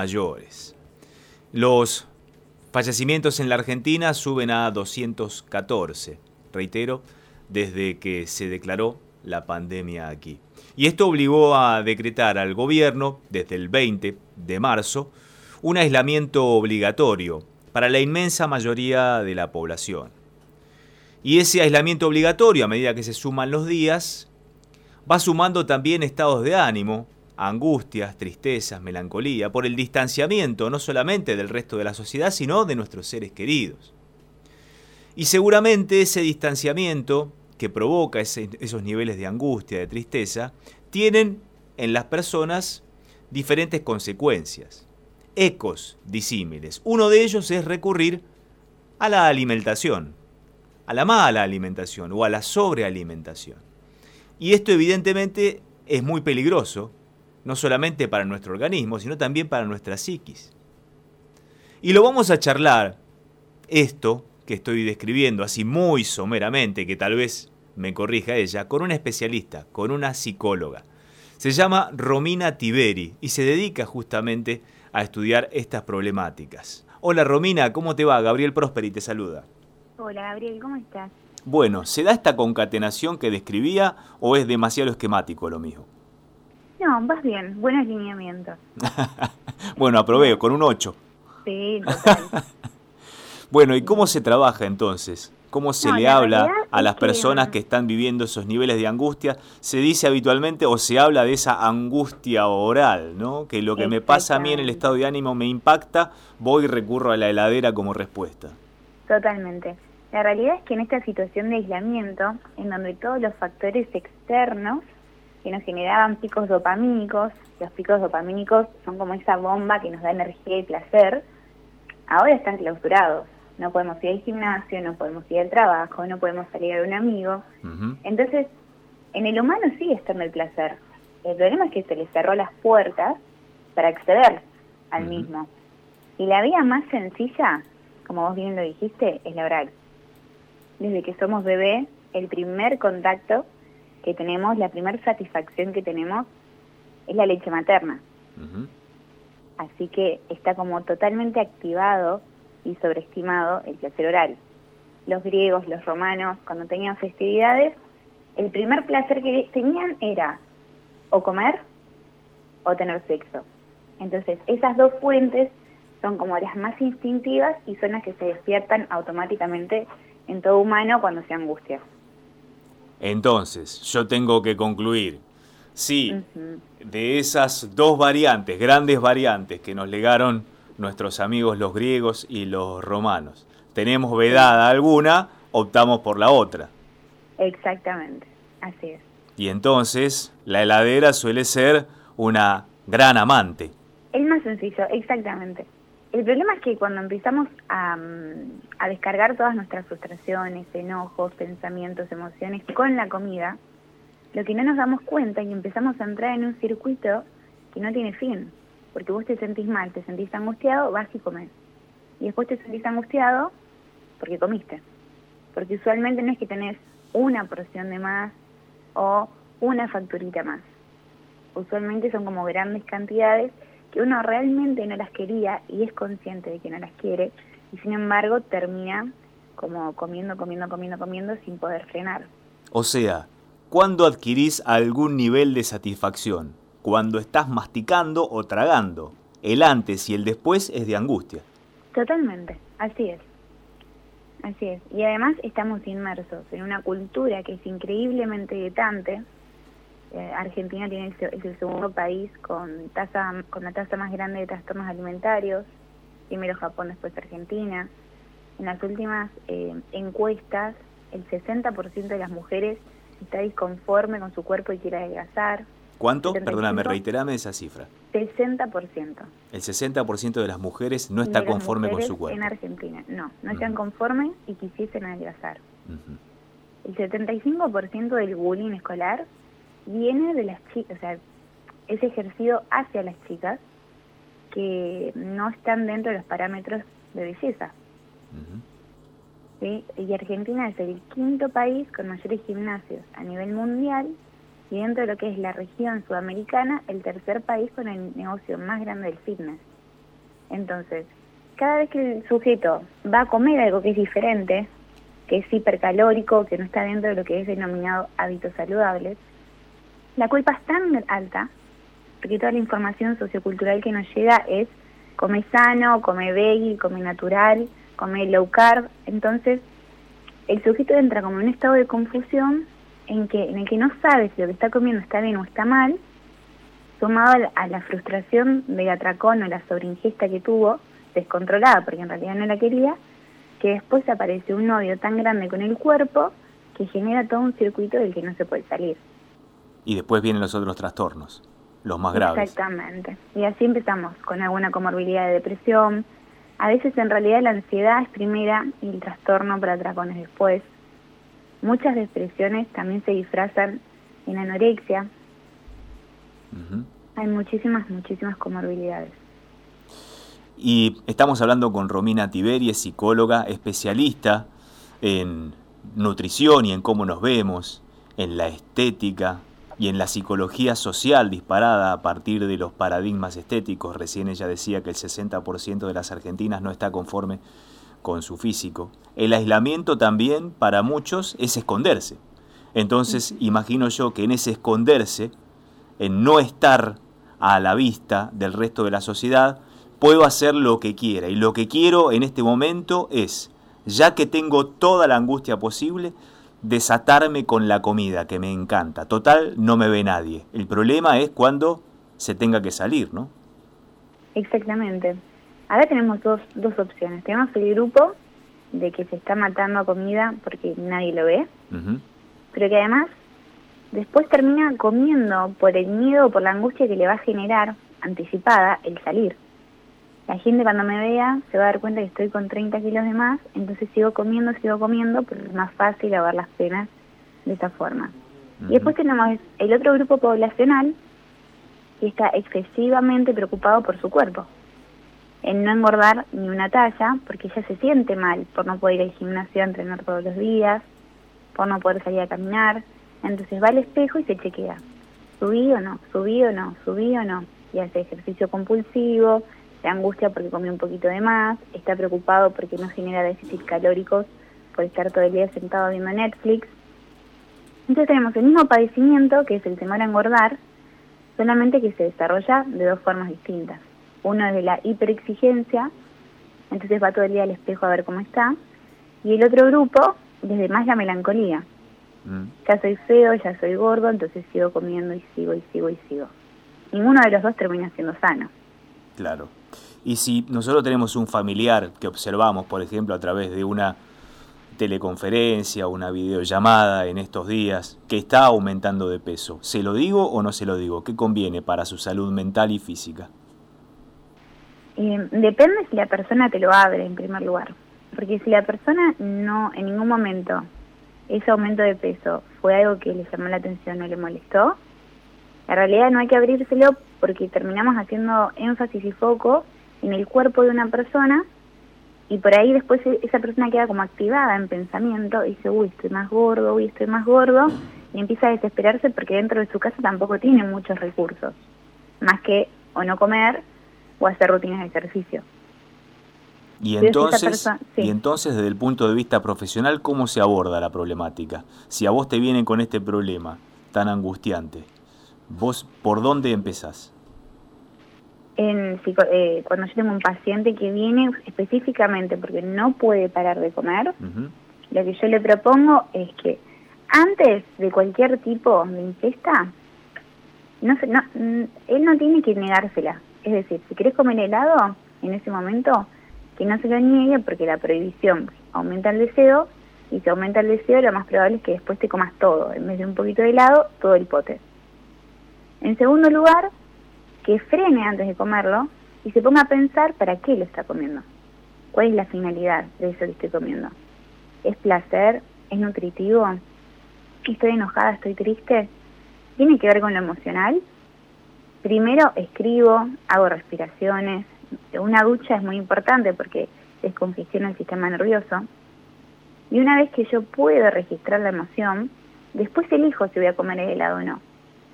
mayores. Los fallecimientos en la Argentina suben a 214, reitero, desde que se declaró la pandemia aquí. Y esto obligó a decretar al gobierno, desde el 20 de marzo, un aislamiento obligatorio para la inmensa mayoría de la población. Y ese aislamiento obligatorio, a medida que se suman los días, va sumando también estados de ánimo, angustias, tristezas, melancolía, por el distanciamiento no solamente del resto de la sociedad, sino de nuestros seres queridos. Y seguramente ese distanciamiento que provoca esos niveles de angustia, de tristeza, tienen en las personas diferentes consecuencias, ecos disímiles. Uno de ellos es recurrir a la alimentación, a la mala alimentación o a la sobrealimentación. Y esto evidentemente es muy peligroso no solamente para nuestro organismo, sino también para nuestra psiquis. Y lo vamos a charlar, esto que estoy describiendo así muy someramente, que tal vez me corrija ella, con una especialista, con una psicóloga. Se llama Romina Tiberi y se dedica justamente a estudiar estas problemáticas. Hola Romina, ¿cómo te va? Gabriel Prosperi te saluda. Hola Gabriel, ¿cómo estás? Bueno, ¿se da esta concatenación que describía o es demasiado esquemático lo mismo? No, vas bien, buenos lineamientos. bueno, aprobé, con un 8. Sí, total. bueno, ¿y cómo se trabaja entonces? ¿Cómo se le habla a las personas que están viviendo esos niveles de angustia? Se dice habitualmente o se habla de esa angustia oral, ¿no? Que lo que me pasa a mí en el estado de ánimo me impacta, voy y recurro a la heladera como respuesta. Totalmente. La realidad es que en esta situación de aislamiento, en donde todos los factores externos que nos generaban picos dopamínicos, los picos dopamínicos son como esa bomba que nos da energía y placer, ahora están clausurados. No podemos ir al gimnasio, no podemos ir al trabajo, no podemos salir a un amigo. Entonces, en el humano sigue estando el placer. El problema es que se le cerró las puertas para acceder al mismo. Y la vía más sencilla, como vos bien lo dijiste, es la oral. Desde que somos bebé, el primer contacto que tenemos, la primera satisfacción que tenemos es la leche materna. Así que está como totalmente activado y sobreestimado el placer oral. Los griegos, los romanos, cuando tenían festividades, el primer placer que tenían era o comer o tener sexo. Entonces, esas dos fuentes son como las más instintivas y son las que se despiertan automáticamente en todo humano cuando se angustia. Entonces, yo tengo que concluir, sí, de esas dos variantes, grandes variantes que nos legaron nuestros amigos los griegos y los romanos, tenemos vedada alguna, optamos por la otra. Exactamente, así es. Y entonces, la heladera suele ser una gran amante. Es más sencillo, exactamente. El problema es que cuando empezamos a, descargar todas nuestras frustraciones, enojos, pensamientos, emociones con la comida, lo que no nos damos cuenta y empezamos a entrar en un circuito que no tiene fin. Porque vos te sentís mal, te sentís angustiado, vas y comes. Y después te sentís angustiado porque comiste. Porque usualmente no es que tenés una porción de más o una facturita más. Usualmente son como grandes cantidades que uno realmente no las quería y es consciente de que no las quiere y sin embargo termina como comiendo, comiendo, comiendo, comiendo sin poder frenar. O sea, ¿cuándo adquirís algún nivel de satisfacción? Cuando estás masticando o tragando. El antes y el después es de angustia. Totalmente, así es. Así es. Y además estamos inmersos en una cultura que es increíblemente dietante, eh, Argentina tiene es el segundo país con tasa con la tasa más grande de trastornos alimentarios, primero Japón, después Argentina. En las últimas eh, encuestas, el 60% de las mujeres está disconforme con su cuerpo y quiere adelgazar. ¿Cuánto? Perdóname, reiterame esa cifra. 60%. El 60% de las mujeres no está conforme con su cuerpo. En Argentina, no, no están conformes y quisiesen adelgazar. El 75% del bullying escolar viene de las chicas, o sea, es ejercido hacia las chicas que no están dentro de los parámetros de belleza. Y Argentina es el quinto país con mayores gimnasios a nivel mundial y dentro de lo que es la región sudamericana, el tercer país con el negocio más grande del fitness. Entonces, cada vez que el sujeto va a comer algo que es diferente, que es hipercalórico, que no está dentro de lo que es denominado hábitos saludables, la culpa es tan alta, porque toda la información sociocultural que nos llega es come sano, come veggie, come natural, come low carb, entonces el sujeto entra como en un estado de confusión en que en el que no sabe si lo que está comiendo está bien o está mal, sumado a la, frustración del atracón o la sobreingesta que tuvo, descontrolada porque en realidad no la quería, que después aparece un odio tan grande con el cuerpo que genera todo un circuito del que no se puede salir. Y después vienen los otros trastornos, los más graves. Exactamente. Y así empezamos con alguna comorbilidad de depresión. A veces en realidad la ansiedad es primera y el trastorno para atracones después. Muchas depresiones también se disfrazan en anorexia. Hay muchísimas, muchísimas comorbilidades. Y estamos hablando con Romina Tiberi, psicóloga especialista en nutrición y en cómo nos vemos, en la estética y en la psicología social disparada a partir de los paradigmas estéticos. Recién ella decía que el 60% de las argentinas no está conforme con su físico. El aislamiento también para muchos es esconderse. Entonces imagino yo que en ese esconderse, en no estar a la vista del resto de la sociedad, puedo hacer lo que quiera. Y lo que quiero en este momento es, ya que tengo toda la angustia posible, desatarme con la comida, que me encanta. Total, no me ve nadie. El problema es cuando se tenga que salir, ¿no? Exactamente. Ahora tenemos dos, dos opciones. Tenemos el grupo de que se está matando a comida porque nadie lo ve, pero que además después termina comiendo por el miedo o por la angustia que le va a generar anticipada el salir la gente cuando me vea se va a dar cuenta que estoy con 30 kilos de más, entonces sigo comiendo, sigo comiendo, pero es más fácil lavar las penas de esa forma. Y después tenemos el otro grupo poblacional que está excesivamente preocupado por su cuerpo, en no engordar ni una talla, porque ya se siente mal por no poder ir al gimnasio a entrenar todos los días, por no poder salir a caminar, entonces va al espejo y se chequea, subí o no, subí o no, subí o no, y hace ejercicio compulsivo, se angustia porque comió un poquito de más, está preocupado porque no genera déficit calóricos por estar todo el día sentado viendo Netflix. Entonces tenemos el mismo padecimiento, que es el temor a engordar, solamente que se desarrolla de dos formas distintas. Uno es de la hiperexigencia, entonces va todo el día al espejo a ver cómo está, y el otro grupo, desde más la melancolía. Mm. Ya soy feo, ya soy gordo, entonces sigo comiendo y sigo y sigo y sigo. Ninguno de los dos termina siendo sano. Claro. Y si nosotros tenemos un familiar que observamos, por ejemplo, a través de una teleconferencia o una videollamada en estos días, que está aumentando de peso, ¿se lo digo o no se lo digo? ¿Qué conviene para su salud mental y física? Eh, depende si la persona te lo abre en primer lugar, porque si la persona no en ningún momento ese aumento de peso fue algo que le llamó la atención o le molestó, en realidad no hay que abrírselo porque terminamos haciendo énfasis y foco en el cuerpo de una persona y por ahí después e-, esa persona queda como activada en pensamiento y dice, uy, estoy más gordo, uy, estoy más gordo, y empieza a desesperarse porque dentro de su casa tampoco tiene muchos recursos, más que o no comer o hacer rutinas de ejercicio. Y entonces, y entonces, desde el punto de vista profesional, ¿cómo se aborda la problemática? Si a vos te vienen con este problema tan angustiante, ¿vos por dónde empezás? En, eh, cuando yo tengo un paciente que viene específicamente porque no puede parar de comer, lo que yo le propongo es que antes de cualquier tipo de ingesta, no, no, mm, él no tiene que negársela. Es decir, si querés comer helado en ese momento, que no se lo niegue porque la prohibición aumenta el deseo y si aumenta el deseo lo más probable es que después te comas todo, en vez de un poquito de helado, todo el pote. En segundo lugar, que frene antes de comerlo y se ponga a pensar para qué lo está comiendo. ¿Cuál es la finalidad de eso que estoy comiendo? ¿Es placer? ¿Es nutritivo? ¿Estoy enojada? ¿Estoy triste? ¿Tiene que ver con lo emocional? Primero escribo, hago respiraciones. Una ducha es muy importante porque descongestiona el sistema nervioso. Y una vez que yo puedo registrar la emoción, después elijo si voy a comer el helado o no.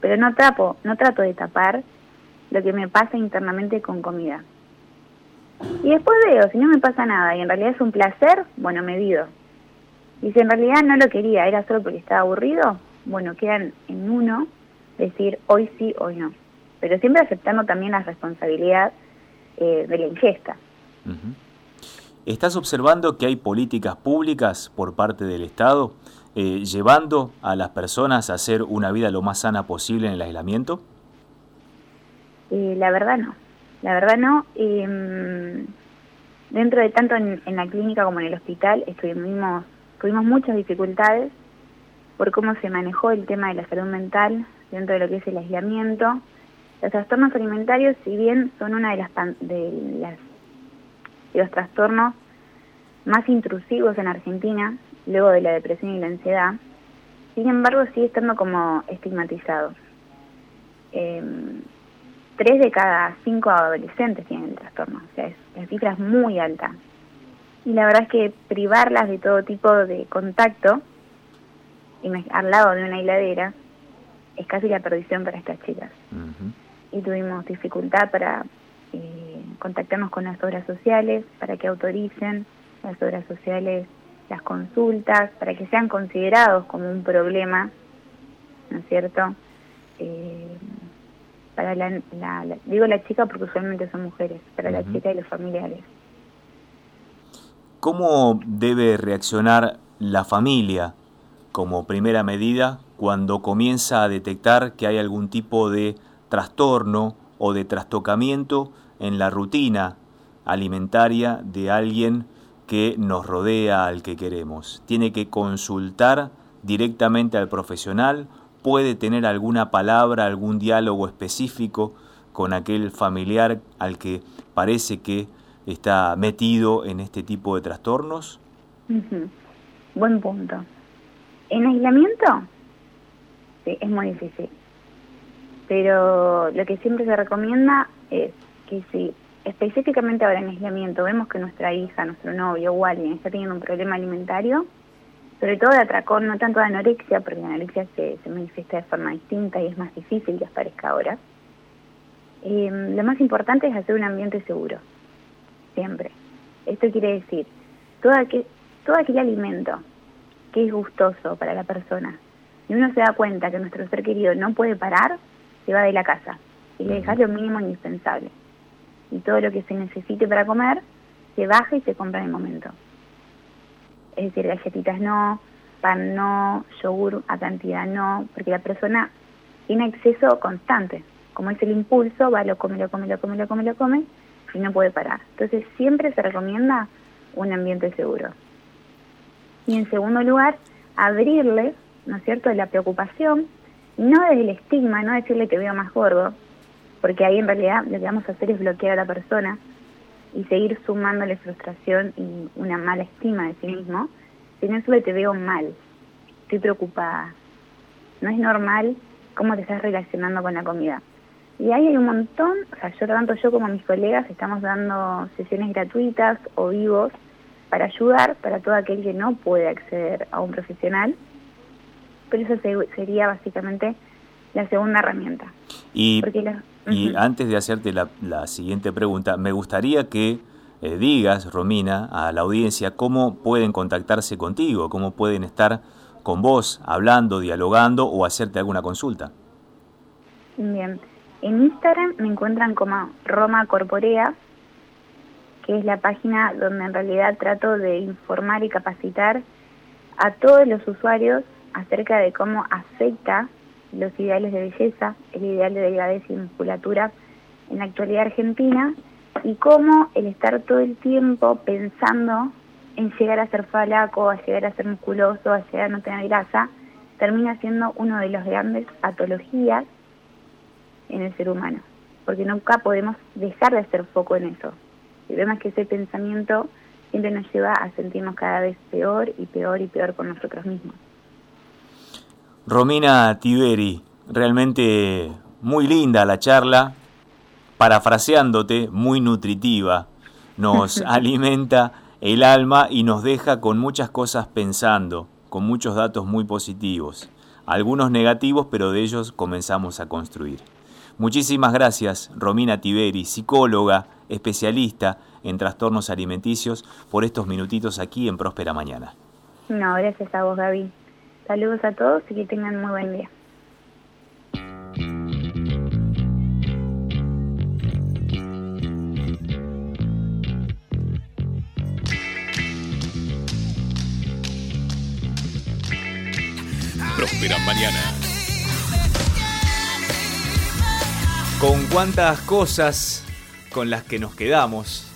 Pero no, trapo, no trato de tapar lo que me pasa internamente con comida. Y después veo, si no me pasa nada y en realidad es un placer, bueno, me vivo. Y si en realidad no lo quería, era solo porque estaba aburrido, bueno, quedan en uno decir hoy sí, hoy no. Pero siempre aceptando también la responsabilidad eh, de la ingesta. ¿Estás observando que hay políticas públicas por parte del Estado eh, llevando a las personas a hacer una vida lo más sana posible en el aislamiento? Eh, la verdad no, la verdad no. Em, dentro de tanto en, la clínica como en el hospital estuvimos, tuvimos muchas dificultades por cómo se manejó el tema de la salud mental dentro de lo que es el aislamiento. Los trastornos alimentarios, si bien son una de las, de las de los trastornos más intrusivos en Argentina, luego de la depresión y la ansiedad, sin embargo sigue estando como estigmatizado. Em, tres de cada cinco adolescentes tienen el trastorno, o sea, es, la cifra es muy alta. Y la verdad es que privarlas de todo tipo de contacto al lado de una hiladera es casi la perdición para estas chicas. Y tuvimos dificultad para eh, contactarnos con las obras sociales, para que autoricen las obras sociales las consultas, para que sean considerados como un problema, ¿no es cierto? Eh, para la, digo la chica porque usualmente son mujeres, para la chica y los familiares. ¿Cómo debe reaccionar la familia como primera medida cuando comienza a detectar que hay algún tipo de trastorno o de trastocamiento en la rutina alimentaria de alguien que nos rodea al que queremos? ¿Tiene que consultar directamente al profesional puede tener alguna palabra, algún diálogo específico con aquel familiar al que parece que está metido en este tipo de trastornos? Buen punto. En aislamiento, sí, es muy difícil. Pero lo que siempre se recomienda es que si específicamente ahora en aislamiento vemos que nuestra hija, nuestro novio o alguien está teniendo un problema alimentario, sobre todo de atracón, no tanto de anorexia, porque la anorexia se, manifiesta de forma distinta y es más difícil que aparezca ahora. Eh, lo más importante es hacer un ambiente seguro, siempre. Esto quiere decir, todo aquel, todo aquel alimento que es gustoso para la persona, y uno se da cuenta que nuestro ser querido no puede parar, se va de la casa y le deja lo mínimo indispensable. Y todo lo que se necesite para comer, se baja y se compra en el momento es decir, galletitas no, pan no, yogur a cantidad no, porque la persona tiene exceso constante. Como es el impulso, va, lo come, lo come, lo come, lo come, lo come, y no puede parar. Entonces siempre se recomienda un ambiente seguro. Y en segundo lugar, abrirle, ¿no es cierto?, la preocupación, no desde el estigma, no decirle que veo más gordo, porque ahí en realidad lo que vamos a hacer es bloquear a la persona, y seguir sumándole frustración y una mala estima de sí mismo, sino solo te veo mal, estoy preocupada. No es normal cómo te estás relacionando con la comida. Y ahí hay un montón, o sea, yo tanto yo como mis colegas estamos dando sesiones gratuitas o vivos para ayudar para todo aquel que no puede acceder a un profesional, pero eso sería básicamente la segunda herramienta. Y y antes de hacerte la, siguiente pregunta, me gustaría que eh, digas, Romina, a la audiencia cómo pueden contactarse contigo, cómo pueden estar con vos hablando, dialogando o hacerte alguna consulta. Bien, en Instagram me encuentran como Roma Corporea, que es la página donde en realidad trato de informar y capacitar a todos los usuarios acerca de cómo afecta los ideales de belleza, el ideal de delgadez y musculatura en la actualidad argentina y cómo el estar todo el tiempo pensando en llegar a ser falaco, a llegar a ser musculoso, a llegar a no tener grasa, termina siendo uno de los grandes patologías en el ser humano, porque nunca podemos dejar de hacer foco en eso. Y vemos que ese pensamiento siempre nos lleva a sentirnos cada vez peor y peor y peor con nosotros mismos. Romina Tiberi, realmente muy linda la charla, parafraseándote, muy nutritiva, nos alimenta el alma y nos deja con muchas cosas pensando, con muchos datos muy positivos, algunos negativos, pero de ellos comenzamos a construir. Muchísimas gracias, Romina Tiberi, psicóloga, especialista en trastornos alimenticios, por estos minutitos aquí en Próspera Mañana. No, gracias a vos, Gaby. Saludos a todos y que tengan muy buen día. Próspera Mañana. Con cuántas cosas con las que nos quedamos